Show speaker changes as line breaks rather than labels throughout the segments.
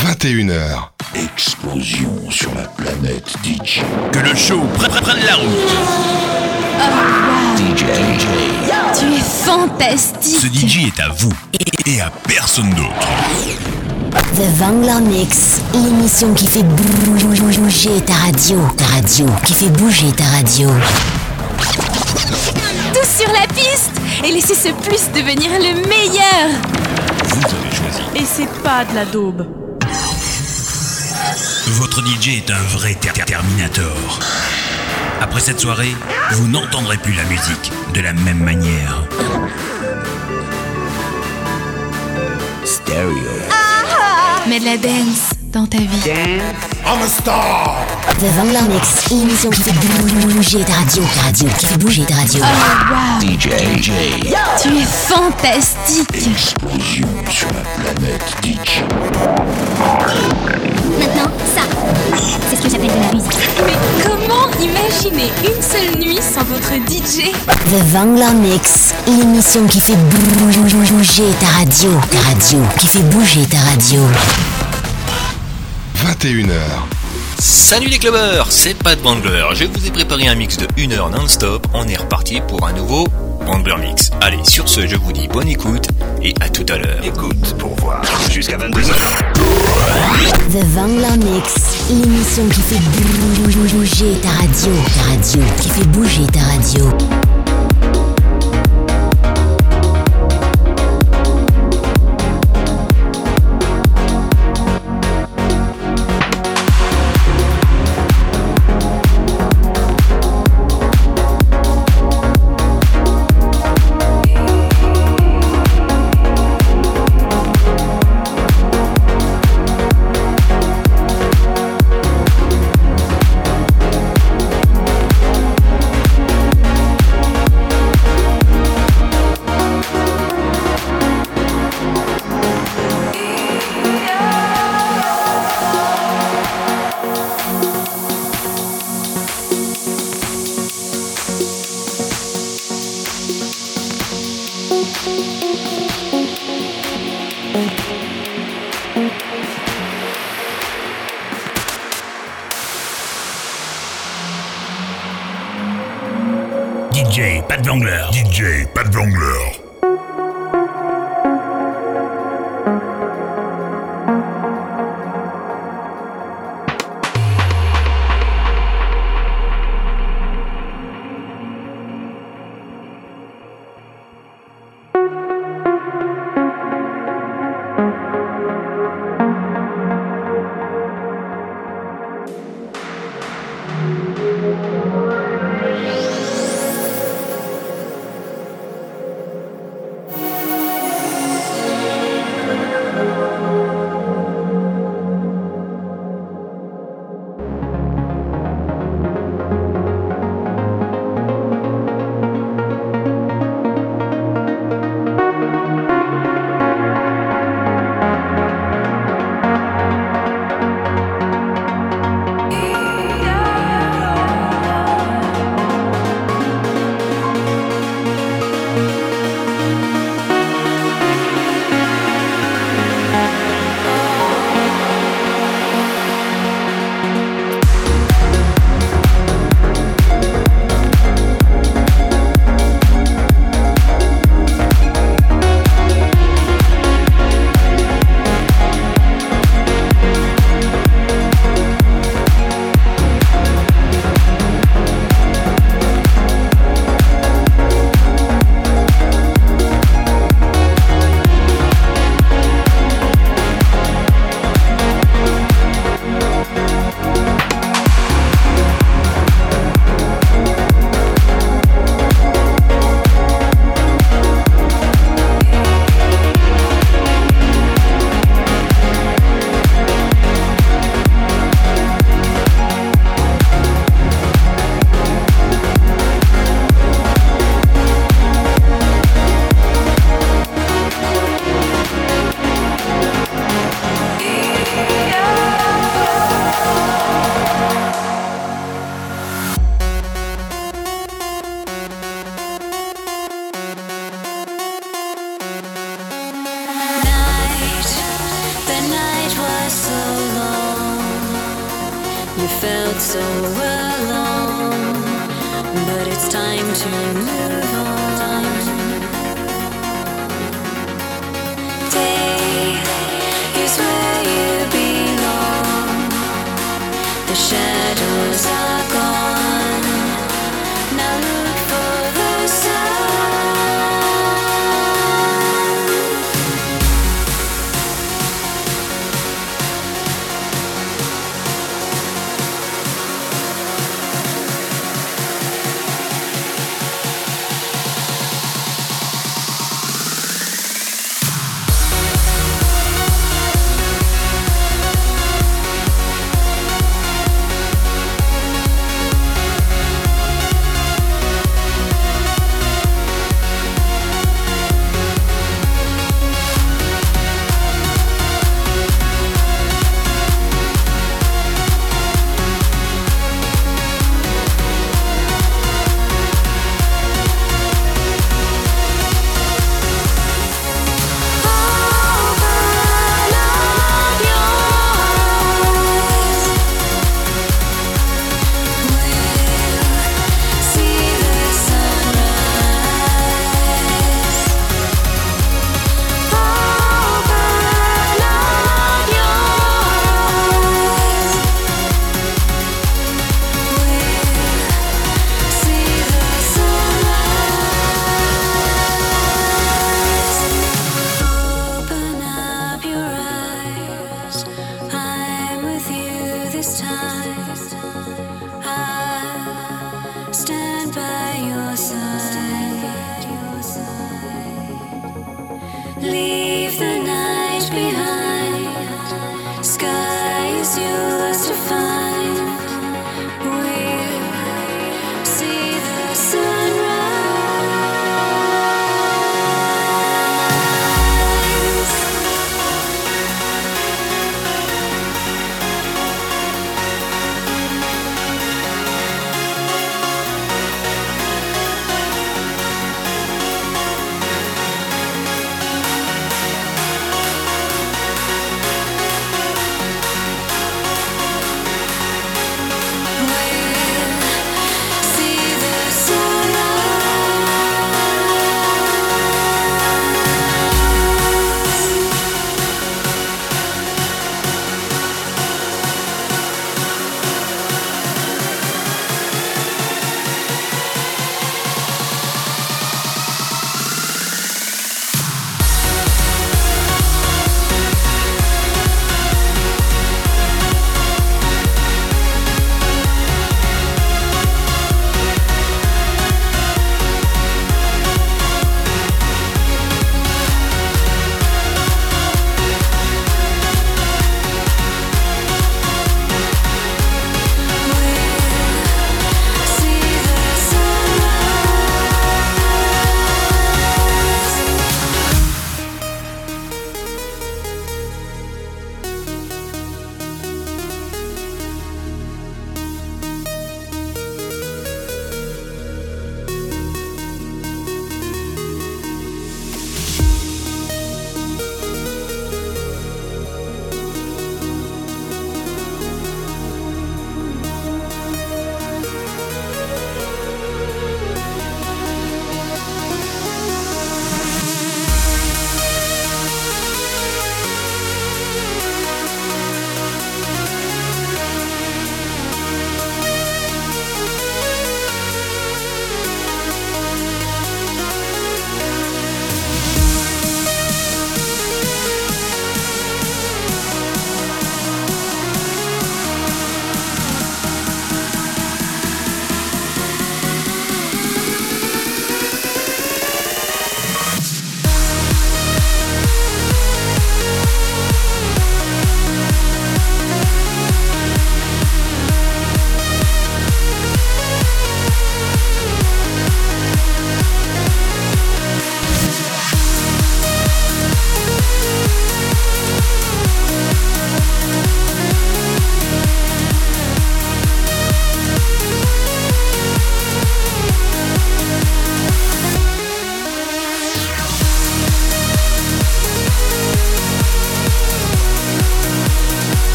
21h.
Explosion sur la planète DJ.
Que le show prenne la route.
DJ.
Tu es fantastique.
Ce DJ est à vous et à personne d'autre.
The Vangler Mix, l'émission qui fait bouger ta radio. Ta radio, qui fait bouger ta radio.
Tous sur la piste et laissez ce plus devenir le meilleur.
Vous avez choisi.
Et c'est pas de la daube.
Votre DJ est un vrai ter- ter- Terminator. Après cette soirée, vous n'entendrez plus la musique de la même manière.
Stereo.
Mets de la dance dans ta vie.
The Vangler Mix, l'émission qui fait bouger ta radio. Radio, qui fait bouger ta radio.
DJ. DJ.
Tu es fantastique.
Explosion sur la planète DJ.
Maintenant, ça, c'est ce que j'appelle de la musique.
Mais comment imaginer une seule nuit sans votre DJ
The Vangler Mix, l'émission qui fait bouger ta radio. Ta radio, qui fait bouger ta radio.
21h.
Salut les clubbers, c'est Pat Bangler. Je vous ai préparé un mix de 1 heure non-stop. On est reparti pour un nouveau Bangler Mix. Allez, sur ce, je vous dis bonne écoute et à tout à l'heure.
Écoute pour voir. Jusqu'à 22h.
The Vangler Mix, l'émission qui fait bouger ta radio. Ta radio, qui fait bouger ta radio.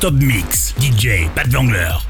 Non-stop mix. DJ Pat Vangler.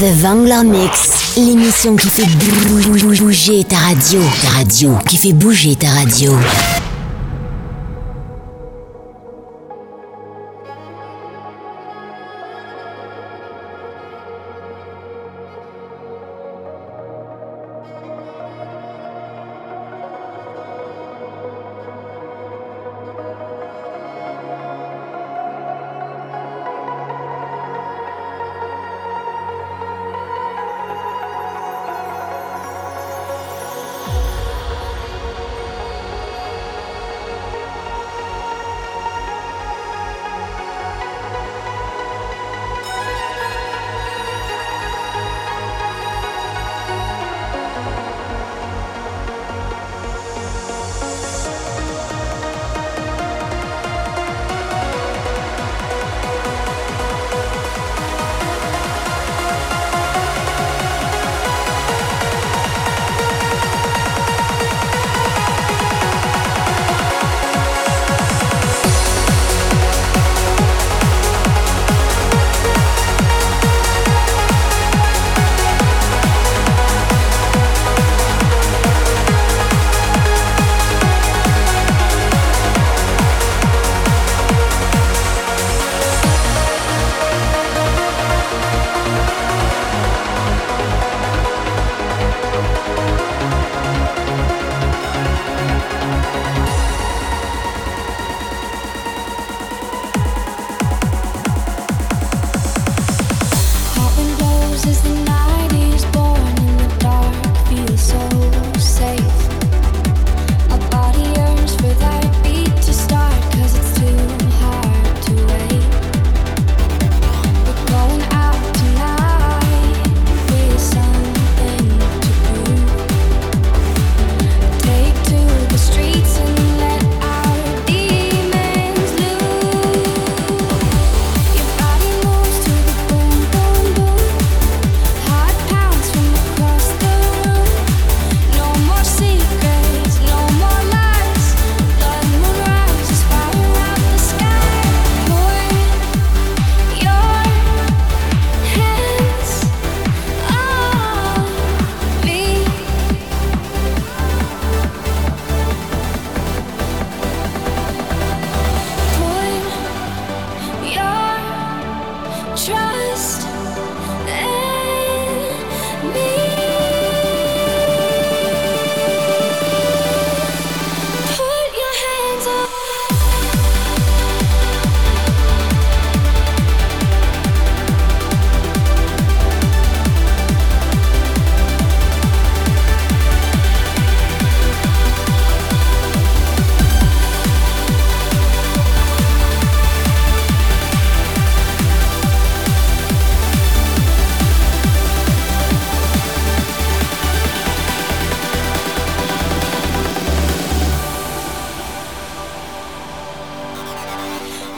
The Vangler Mix, l'émission qui fait bouger ta radio. Ta radio, qui fait bouger ta radio.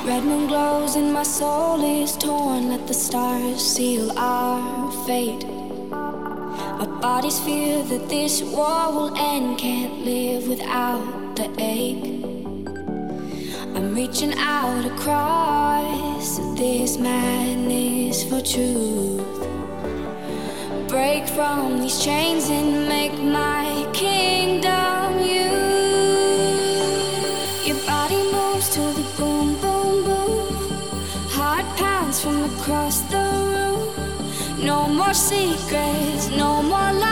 Red moon glows and my soul is torn. Let the stars seal our fate. Our bodies fear that this
war
will end. Can't
live without the ache. I'm reaching out across this madness for truth. Break from these chains and make my kingdom. secrets,
no more lies.